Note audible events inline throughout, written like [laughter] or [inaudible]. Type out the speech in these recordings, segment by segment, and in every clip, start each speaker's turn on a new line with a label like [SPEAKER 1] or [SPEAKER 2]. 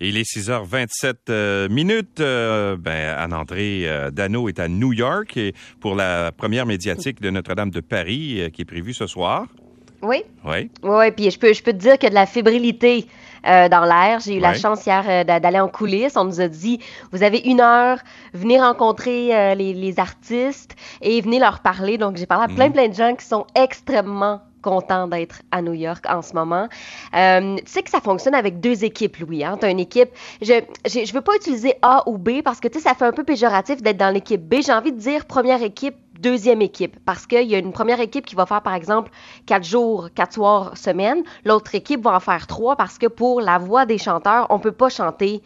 [SPEAKER 1] Il est 6h27 euh, minutes. Euh, ben, Anne-André euh, Dano est à New York et pour la première médiatique de Notre-Dame de Paris euh, qui est prévue ce soir.
[SPEAKER 2] Oui.
[SPEAKER 1] Oui.
[SPEAKER 2] Oui, puis je peux, je peux te dire qu'il y a de la fébrilité dans l'air. J'ai eu la chance hier d'a- d'aller en coulisses. On nous a dit, vous avez une heure, venez rencontrer les, les artistes et venez leur parler. Donc, j'ai parlé à plein, plein de gens qui sont extrêmement contents d'être à New York en ce moment. Euh, tu sais que ça fonctionne avec deux équipes, Louis. Hein? Tu as une équipe... Je je veux pas utiliser A ou B parce que, tu sais, ça fait un peu péjoratif d'être dans l'équipe B. J'ai envie de dire première équipe, deuxième équipe. Parce qu'il y a une première équipe qui va faire, par exemple, quatre jours, quatre soirs semaine. L'autre équipe va en faire trois parce que pour la voix des chanteurs, on peut pas chanter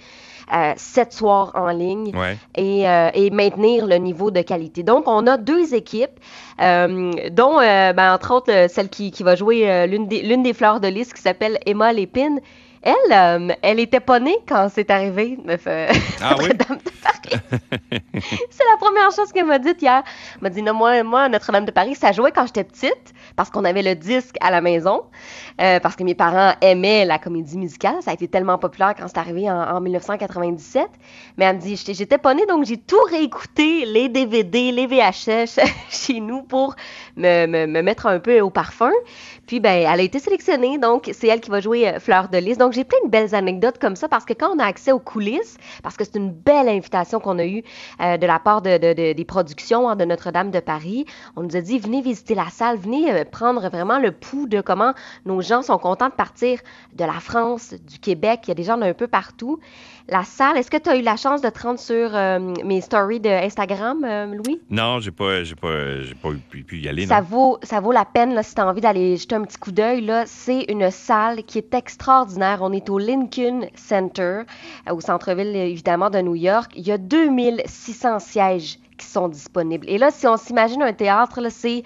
[SPEAKER 2] euh, sept soirs en ligne
[SPEAKER 1] Ouais.
[SPEAKER 2] et, euh, et maintenir le niveau de qualité. Donc, on a deux équipes, euh, dont, ben, entre autres, celle qui, qui va jouer l'une des, l'une des fleurs de lys qui s'appelle Emma Lépine. Elle, euh, elle était pas née quand c'est arrivé. euh,
[SPEAKER 1] Ah [laughs] oui?
[SPEAKER 2] Notre-Dame de Paris. [laughs] c'est la première chose qu'elle m'a dite hier. Elle m'a dit, non, moi, moi, Notre-Dame de Paris, ça jouait quand j'étais petite, parce qu'on avait le disque à la maison, euh, parce que mes parents aimaient la comédie musicale. Ça a été tellement populaire quand c'est arrivé en, en 1997. Mais elle me dit, j'étais pas née, donc j'ai tout réécouté, les DVD, les VHS [laughs] chez nous pour me, me, me mettre un peu au parfum. Puis, ben, elle a été sélectionnée, donc c'est elle qui va jouer Fleur de Lys. Donc, j'ai plein de belles anecdotes comme ça parce que quand on a accès aux coulisses, parce que c'est une belle invitation qu'on a eue euh, de la part de, de- de- des productions hein, de Notre-Dame de Paris, on nous a dit venez visiter la salle, venez euh, prendre vraiment le pouls de comment nos gens sont contents de partir de la France, du Québec. Il y a des gens d'un peu partout. La salle, est-ce que tu as eu la chance de te rendre sur euh, mes stories de Instagram, Louis?
[SPEAKER 1] Non, j'ai pas, j'ai pas, j'ai pas pu, pu y aller.
[SPEAKER 2] Ça vaut, ça vaut la peine là, si tu as envie d'aller jeter un petit coup d'œil. là. C'est une salle qui est extraordinaire. On est au Lincoln Center, euh, au centre-ville évidemment de New York. Il y a 2600 sièges qui sont disponibles. Et là, si on s'imagine un théâtre, c'est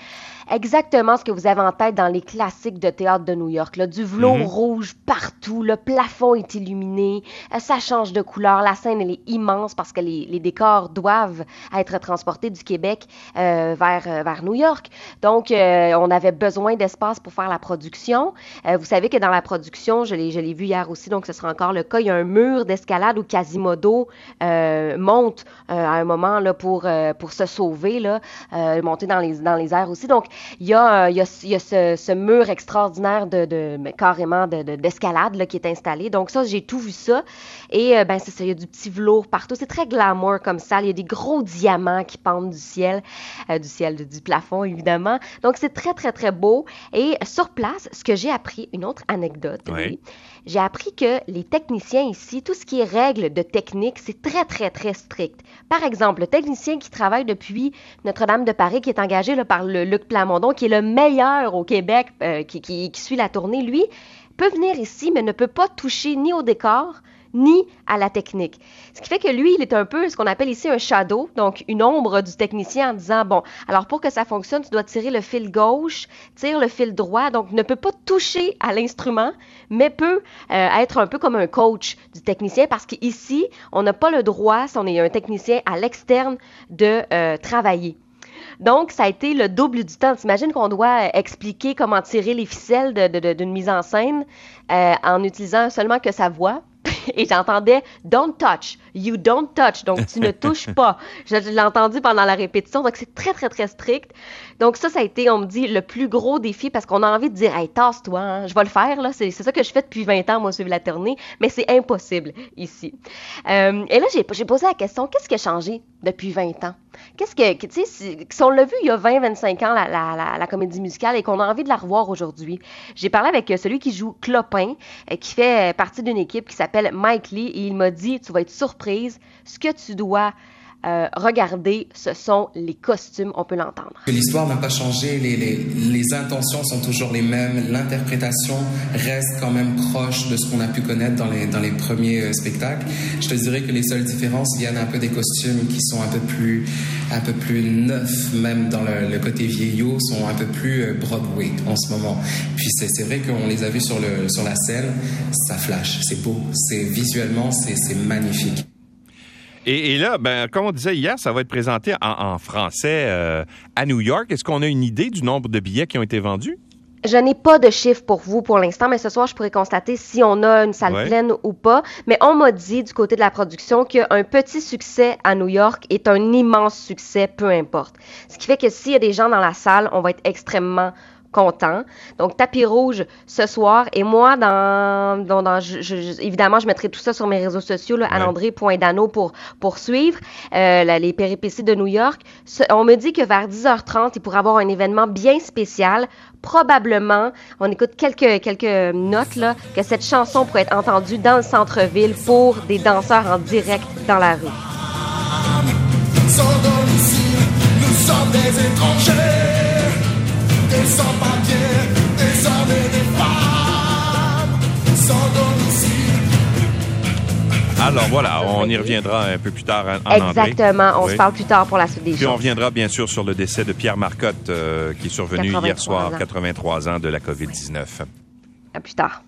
[SPEAKER 2] exactement ce que vous avez en tête dans les classiques de théâtre de New York. Là. Du velours
[SPEAKER 1] Mhm.
[SPEAKER 2] rouge partout, le plafond est illuminé, euh, ça change de couleur, la scène elle est immense parce que les, les décors doivent être transportés du Québec euh, vers, euh, vers New York. Donc, euh, on avait besoin d'espace pour faire la production. Euh, vous savez que dans la production, je l'ai vu hier aussi, donc ce sera encore le cas, il y a un mur d'escalade où Quasimodo monte à un moment là, pour, euh, pour se sauver, là, euh, monter dans les, dans les airs aussi. Donc, il y a, euh, il y a, il y a ce, ce mur extraordinaire de, de mais carrément de- de- d'escalade là, qui est installé. Donc ça, j'ai tout vu ça. Et euh, ben c'est ça, il y a du petit velours partout. C'est très glamour comme ça. Il y a des gros diamants qui pendent du ciel, du ciel, du plafond évidemment. Donc c'est très très très beau. Et sur place, ce que j'ai appris, une autre anecdote. Oui, j'ai appris que les techniciens ici, tout ce qui est règles de technique, c'est très, très, très strict. Par exemple, le technicien qui travaille depuis Notre-Dame de Paris, qui est engagé par le Luc Plamondon, qui est le meilleur au Québec, euh, qui- qui suit la tournée, lui, peut venir ici, mais ne peut pas toucher ni au décor, ni à la technique. Ce qui fait que lui, il est un peu ce qu'on appelle ici un shadow, donc une ombre du technicien en disant, bon, alors pour que ça fonctionne, tu dois tirer le fil gauche, tire le fil droit, donc ne peut pas toucher à l'instrument, mais peut euh, être un peu comme un coach du technicien parce qu'ici, on n'a pas le droit, si on est un technicien à l'externe, de euh, travailler. Donc, ça a été le double du temps. T'imagines qu'on doit euh, expliquer comment tirer les ficelles d'une mise en scène en utilisant seulement que sa voix? [laughs] Et j'entendais Don't touch, you don't touch, donc tu ne [laughs] touches pas. Je, l'ai entendu pendant la répétition, donc c'est très, très, très strict. Donc ça, ça a été, on me dit, le plus gros défi parce qu'on a envie de dire, hey, tasse-toi, hein, je vais le faire, là. C'est ça que je fais depuis 20 ans, moi, suivre la tournée, mais c'est impossible ici. Euh, et là, j'ai posé la question, qu'est-ce qui a changé depuis 20 ans? Qu'est-ce que, tu sais, si, si on l'a vu il y a 20, 25 ans, la, la, la, la comédie musicale, et qu'on a envie de la revoir aujourd'hui, j'ai parlé avec euh, celui qui joue Clopin, euh, qui fait partie d'une équipe qui s'appelle Mike Lee, et il m'a dit, tu vas être surprise, ce que tu dois euh, regarder, ce sont les costumes, on peut l'entendre.
[SPEAKER 3] L'histoire n'a pas changé, les, les, les intentions sont toujours les mêmes, l'interprétation reste quand même proche de ce qu'on a pu connaître dans les, dans les premiers euh, spectacles. Je te dirais que les seules différences viennent un peu des costumes qui sont un peu plus, un peu plus neufs, même dans le, le côté vieillot, sont un peu plus euh, Broadway en ce moment. Puis c'est vrai qu'on les a vus sur, le, sur la scène, ça flash, c'est beau, c'est visuellement, c'est magnifique.
[SPEAKER 1] Et, et là, ben, comme on disait hier, ça va être présenté en, en français euh, à New York. Est-ce qu'on a une idée du nombre de billets qui ont été vendus?
[SPEAKER 2] Je n'ai pas de chiffres pour vous pour l'instant, mais ce soir, je pourrais constater si on a une salle
[SPEAKER 1] Ouais.
[SPEAKER 2] pleine ou pas. Mais on m'a dit du côté de la production qu'un petit succès à New York est un immense succès, peu importe. Ce qui fait que s'il y a des gens dans la salle, on va être extrêmement content. Donc, tapis rouge ce soir. Et moi, dans, dans, dans- je- je- évidemment, je mettrai tout ça sur mes réseaux sociaux, là,
[SPEAKER 1] Ouais.
[SPEAKER 2] anandré.dano pour, pour suivre euh, la- les péripéties de New York. Ce- on me dit que vers 10h30, il pourrait y avoir un événement bien spécial. Probablement, on écoute quelques, quelques notes, là, que cette chanson pourrait être entendue dans le centre-ville pour des danseurs en direct dans la rue.
[SPEAKER 1] Alors voilà, on y reviendra un peu plus tard en, en.
[SPEAKER 2] Exactement. On
[SPEAKER 1] Oui.
[SPEAKER 2] se parle plus tard pour la suite des
[SPEAKER 1] Puis on reviendra bien sûr sur le décès de Pierre Marcotte, euh, qui est survenu hier
[SPEAKER 2] 83
[SPEAKER 1] soir,
[SPEAKER 2] ans.
[SPEAKER 1] 83 ans de la COVID-19.
[SPEAKER 2] À plus tard.